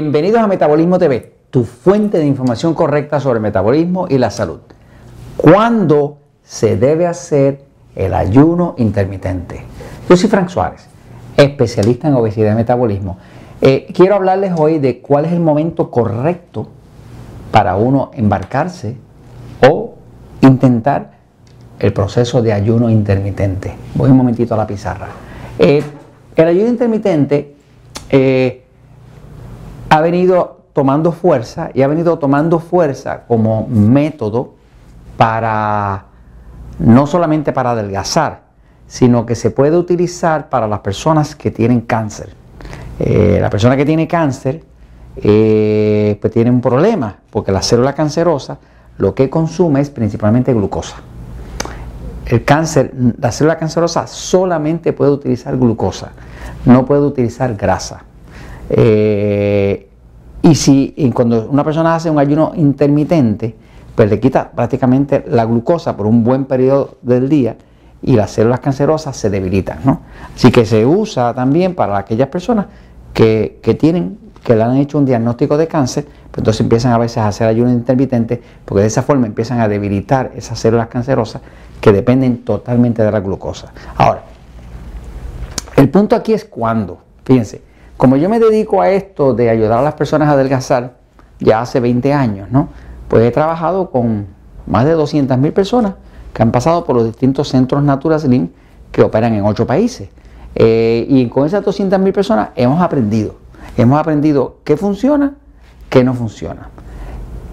Bienvenidos a Metabolismo TV, tu fuente de información correcta sobre el metabolismo y la salud. ¿Cuándo se debe hacer el ayuno intermitente? Yo soy Frank Suárez, especialista en obesidad y metabolismo. Eh, quiero hablarles hoy de cuál es el momento correcto para uno embarcarse o intentar el proceso de ayuno intermitente. Voy un momentito a la pizarra. Eh, el ayuno intermitente eh, ha venido tomando fuerza y ha venido tomando fuerza como método para no solamente para adelgazar, sino que se puede utilizar para las personas que tienen cáncer. Eh, la persona que tiene cáncer pues tiene un problema, porque la célula cancerosa lo que consume es principalmente glucosa el cáncer, la célula cancerosa solamente puede utilizar glucosa, no puede utilizar grasa. Eh, y si cuando una persona hace un ayuno intermitente, pues le quita prácticamente la glucosa por un buen periodo del día y las células cancerosas se debilitan. ¿no? Así que se usa también para aquellas personas que, que tienen, que le han hecho un diagnóstico de cáncer, pues entonces empiezan a veces a hacer ayuno intermitente porque de esa forma empiezan a debilitar esas células cancerosas que dependen totalmente de la glucosa. Ahora, el punto aquí es cuándo. Fíjense, como yo me dedico a esto de ayudar a las personas a adelgazar ya hace 20 años, ¿no? Pues he trabajado con más de 200 mil personas que han pasado por los distintos centros Natura Slim que operan en 8 países. Eh, y con esas 200 mil personas hemos aprendido. Hemos aprendido qué funciona, qué no funciona.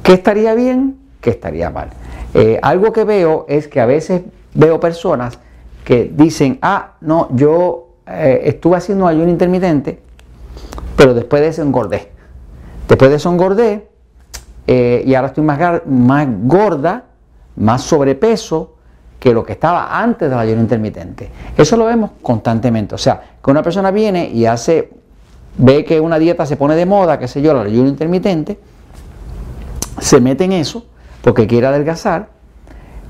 ¿Qué estaría bien? ¿Qué estaría mal? Eh, algo que veo es que a veces veo personas que dicen, ah, no, yo eh, estuve haciendo ayuno intermitente, pero después de eso engordé. Después de eso engordé eh, y ahora estoy más, más gorda, más sobrepeso que lo que estaba antes del ayuno intermitente. Eso lo vemos constantemente. O sea, que una persona viene y hace, ve que una dieta se pone de moda, qué sé yo, el ayuno intermitente, se mete en eso porque quiere adelgazar,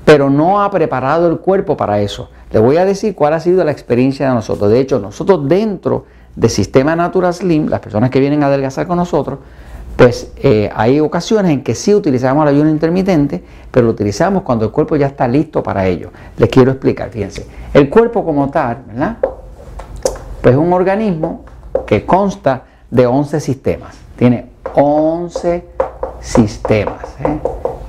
pero no ha preparado el cuerpo para eso. Le voy a decir cuál ha sido la experiencia de nosotros. De hecho, nosotros dentro del sistema Natural Slim, las personas que vienen a adelgazar con nosotros, pues eh, hay ocasiones en que sí utilizamos el ayuno intermitente, pero lo utilizamos cuando el cuerpo ya está listo para ello. Les quiero explicar, fíjense. El cuerpo como tal, ¿verdad? Pues es un organismo que consta de 11 sistemas. Tiene 11 sistemas. ¿eh?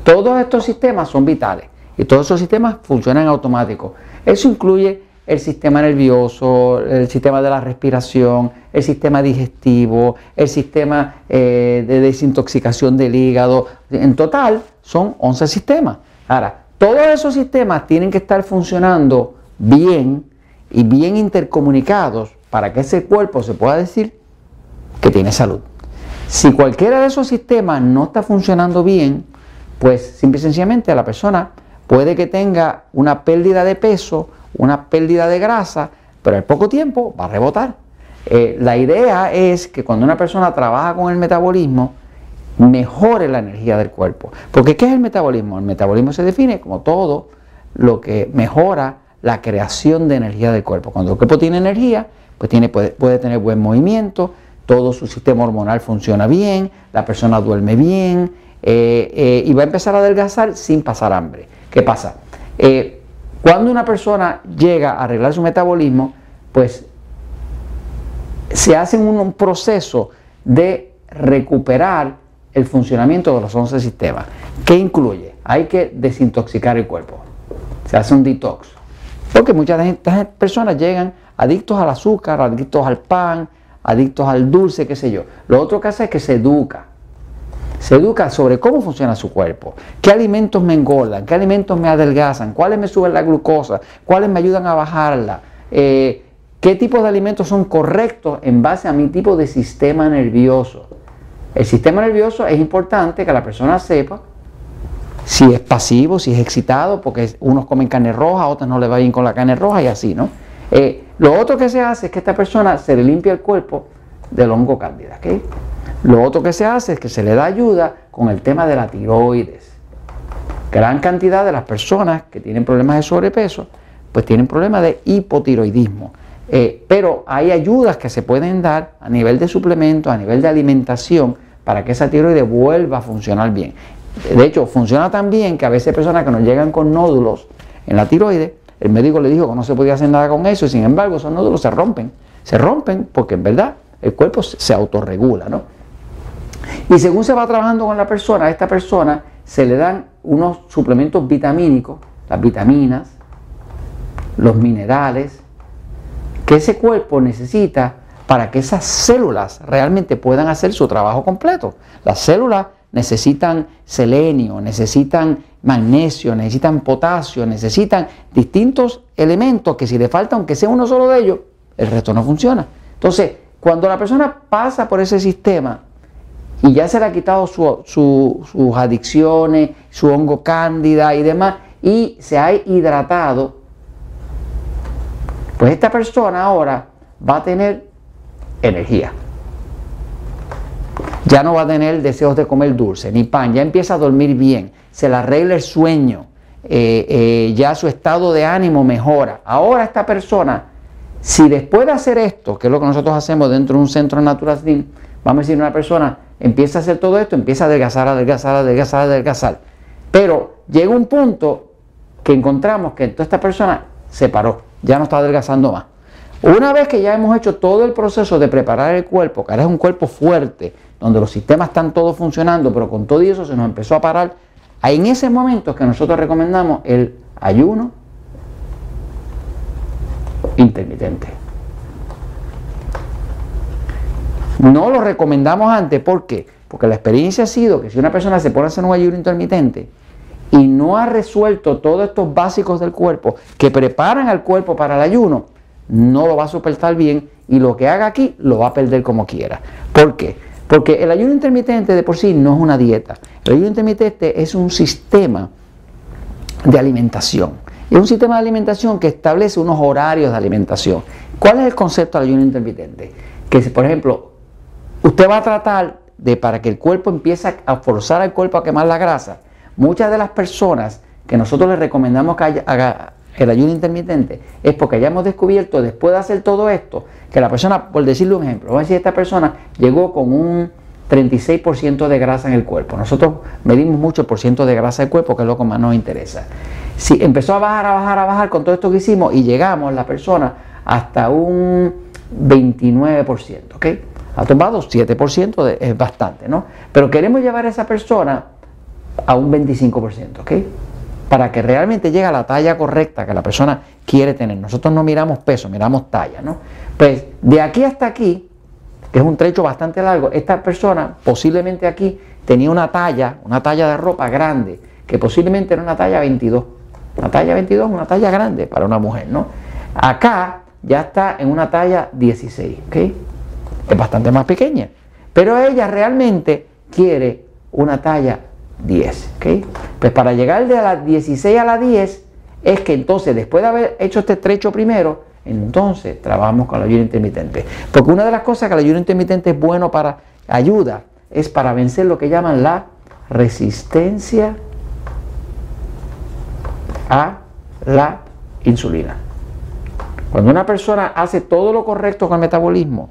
Todos estos sistemas son vitales y todos esos sistemas funcionan automático. Eso incluye el sistema nervioso, el sistema de la respiración, el sistema digestivo, el sistema eh, de desintoxicación del hígado. En total son 11 sistemas. Ahora, todos esos sistemas tienen que estar funcionando bien y bien intercomunicados para que ese cuerpo se pueda decir que tiene salud. Si cualquiera de esos sistemas no está funcionando bien, pues simple y sencillamente la persona puede que tenga una pérdida de peso, una pérdida de grasa, pero al poco tiempo va a rebotar. Eh, la idea es que cuando una persona trabaja con el metabolismo, mejore la energía del cuerpo. Porque ¿qué es el metabolismo? El metabolismo se define como todo lo que mejora la creación de energía del cuerpo. Cuando el cuerpo tiene energía, pues tiene, puede, puede tener buen movimiento, todo su sistema hormonal funciona bien, la persona duerme bien, eh, eh, y va a empezar a adelgazar sin pasar hambre. ¿Qué pasa? Cuando una persona llega a arreglar su metabolismo, pues se hace un, proceso de recuperar el funcionamiento de los 11 sistemas. ¿Qué incluye? Hay que desintoxicar el cuerpo. Se hace un detox. Porque muchas de estas personas llegan adictos al azúcar, adictos al pan, adictos al dulce, qué sé yo. Lo otro que hace es que se educa se educa sobre cómo funciona su cuerpo, qué alimentos me engordan, qué alimentos me adelgazan, cuáles me suben la glucosa, cuáles me ayudan a bajarla, eh, qué tipos de alimentos son correctos en base a mi tipo de sistema nervioso. El sistema nervioso es importante que la persona sepa si es pasivo, si es excitado, porque unos comen carne roja, otros no le va bien con la carne roja y así, ¿no? Eh, lo otro que se hace es que esta persona se le limpia el cuerpo del hongo cándida, ¿ok? Lo otro que se hace es que se le da ayuda con el tema de la tiroides. Gran cantidad de las personas que tienen problemas de sobrepeso, pues tienen problemas de hipotiroidismo. Eh, pero hay ayudas que se pueden dar a nivel de suplementos, a nivel de alimentación, para que esa tiroides vuelva a funcionar bien. De hecho, funciona tan bien que a veces personas que nos llegan con nódulos en la tiroides, el médico le dijo que no se podía hacer nada con eso y sin embargo esos nódulos se rompen. Se rompen porque en verdad el cuerpo se autorregula, ¿no? Y según se va trabajando con la persona, a esta persona se le dan unos suplementos vitamínicos, las vitaminas, los minerales, que ese cuerpo necesita para que esas células realmente puedan hacer su trabajo completo. Las células necesitan selenio, necesitan magnesio, necesitan potasio, necesitan distintos elementos que si le falta, aunque sea uno solo de ellos, el resto no funciona. Entonces, cuando la persona pasa por ese sistema y ya se le ha quitado sus adicciones, su hongo cándida y demás, y se ha hidratado, pues esta persona ahora va a tener energía. Ya no va a tener deseos de comer dulce ni pan, ya empieza a dormir bien, se le arregla el sueño, eh, eh, ya su estado de ánimo mejora. Ahora esta persona, si después de hacer esto, que es lo que nosotros hacemos dentro de un centro natural, vamos a decir, una persona empieza a hacer todo esto, empieza a adelgazar, adelgazar, adelgazar, adelgazar. Pero llega un punto que encontramos que toda esta persona se paró, ya no está adelgazando más. Una vez que ya hemos hecho todo el proceso de preparar el cuerpo, que ahora es un cuerpo fuerte, donde los sistemas están todos funcionando, pero con todo eso se nos empezó a parar, en ese momento que nosotros recomendamos el ayuno intermitente. No lo recomendamos antes, ¿por qué? Porque la experiencia ha sido que si una persona se pone a hacer un ayuno intermitente y no ha resuelto todos estos básicos del cuerpo que preparan al cuerpo para el ayuno, no lo va a soportar bien y lo que haga aquí lo va a perder como quiera. ¿Por qué? Porque el ayuno intermitente de por sí no es una dieta. El ayuno intermitente es un sistema de alimentación. Es un sistema de alimentación que establece unos horarios de alimentación. ¿Cuál es el concepto del ayuno intermitente? Que, por ejemplo, usted va a tratar de para que el cuerpo empiece a forzar al cuerpo a quemar la grasa. Muchas de las personas que nosotros les recomendamos que haga, el ayuno intermitente es porque ya hemos descubierto después de hacer todo esto que la persona, por decirle un ejemplo, vamos a decir, esta persona llegó con un 36% de grasa en el cuerpo. Nosotros medimos mucho el por ciento de grasa del cuerpo, que es lo que más nos interesa. Si empezó a bajar, a bajar, a bajar con todo esto que hicimos y llegamos la persona hasta un 29%, ¿ok? Ha tomado 7%, es bastante, ¿no? Pero queremos llevar a esa persona a un 25%, ¿ok? Para que realmente llegue a la talla correcta que la persona quiere tener. Nosotros no miramos peso, miramos talla, ¿no? Pues de aquí hasta aquí, que es un trecho bastante largo, esta persona posiblemente aquí tenía una talla, una talla de ropa grande, que posiblemente era una talla 22. Una talla 22 es una talla grande para una mujer, ¿no? Acá ya está en una talla 16, ¿ok? Es bastante más pequeña. Pero ella realmente quiere una talla 10, ¿ok? Pues para llegar de la 16 a la 10 es que entonces después de haber hecho este trecho primero, entonces trabajamos con el ayuno intermitente. Porque una de las cosas que el ayuno intermitente es bueno para ayuda es para vencer lo que llaman la resistencia a la insulina. Cuando una persona hace todo lo correcto con el metabolismo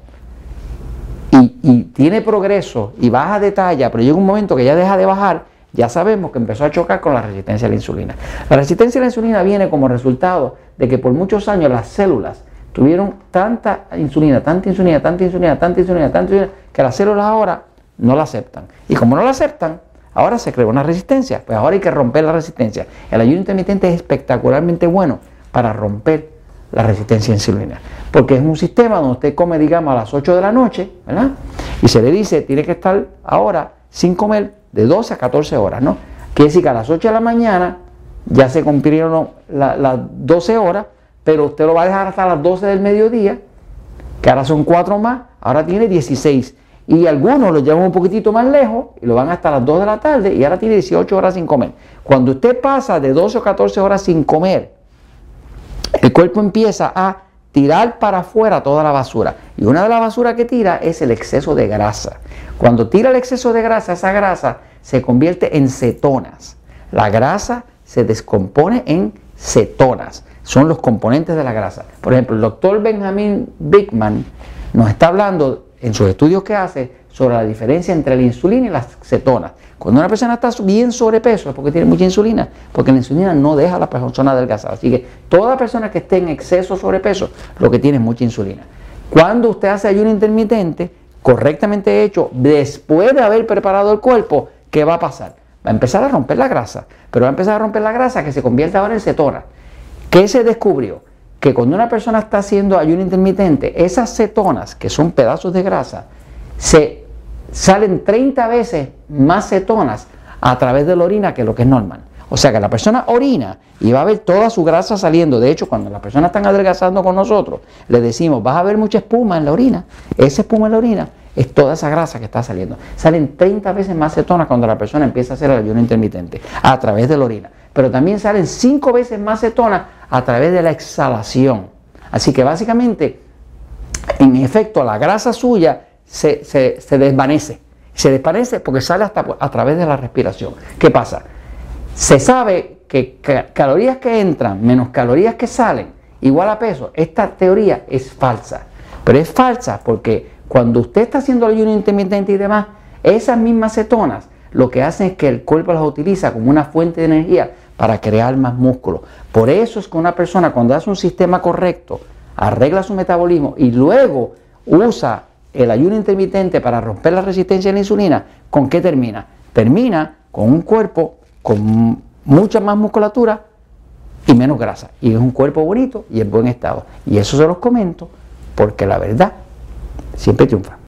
y, tiene progreso y baja de talla, pero llega un momento que ya deja de bajar, ya sabemos que empezó a chocar con la resistencia a la insulina. La resistencia a la insulina viene como resultado de que por muchos años las células tuvieron tanta insulina, tanta insulina, tanta insulina, tanta insulina, tanta insulina, que las células ahora no la aceptan. Y como no la aceptan, ahora se creó una resistencia. Pues ahora hay que romper la resistencia. El ayuno intermitente es espectacularmente bueno para romper la resistencia insulina. Porque es un sistema donde usted come, digamos, a las 8 de la noche, ¿verdad? Y se le dice, tiene que estar ahora sin comer de 12 a 14 horas, ¿no? Quiere decir que a las 8 de la mañana ya se cumplieron las 12 horas, pero usted lo va a dejar hasta las 12 del mediodía, que ahora son 4 más, ahora tiene 16. Y algunos lo llevan un poquitito más lejos y lo van hasta las 2 de la tarde y ahora tiene 18 horas sin comer. Cuando usted pasa de 12 o 14 horas sin comer, el cuerpo empieza a tirar para afuera toda la basura. Y una de las basuras que tira es el exceso de grasa. Cuando tira el exceso de grasa, esa grasa se convierte en cetonas. La grasa se descompone en cetonas. son los componentes de la grasa. Por ejemplo, el doctor Benjamin Bigman nos está hablando en sus estudios que hace sobre la diferencia entre la insulina y las cetonas. Cuando una persona está bien sobrepeso es porque tiene mucha insulina, porque la insulina no deja a la persona adelgazar. Así que toda persona que esté en exceso sobrepeso lo que tiene es mucha insulina. Cuando usted hace ayuno intermitente, correctamente hecho, después de haber preparado el cuerpo, ¿qué va a pasar? Va a empezar a romper la grasa, pero va a empezar a romper la grasa que se convierte ahora en cetona. ¿Qué se descubrió? Que cuando una persona está haciendo ayuno intermitente, esas cetonas, que son pedazos de grasa, se salen 30 veces más cetonas a través de la orina que lo que es normal. O sea que la persona orina y va a ver toda su grasa saliendo. De hecho, cuando las personas están adelgazando con nosotros, le decimos, vas a ver mucha espuma en la orina. Esa espuma en la orina es toda esa grasa que está saliendo. Salen 30 veces más cetonas cuando la persona empieza a hacer el ayuno intermitente a través de la orina. Pero también salen 5 veces más cetonas a través de la exhalación. Así que básicamente, en efecto, la grasa suya se, desvanece. Se desvanece porque sale hasta a través de la respiración. ¿Qué pasa? Se sabe que calorías que entran menos calorías que salen igual a peso. Esta teoría es falsa. Pero es falsa porque cuando usted está haciendo el ayuno intermitente y demás, esas mismas cetonas lo que hacen es que el cuerpo las utiliza como una fuente de energía para crear más músculo. Por eso es que una persona cuando hace un sistema correcto, arregla su metabolismo y luego usa el ayuno intermitente para romper la resistencia a la insulina, ¿con qué termina? Termina con un cuerpo con mucha más musculatura y menos grasa. Y es un cuerpo bonito y en buen estado. Y eso se los comento porque la verdad siempre triunfa.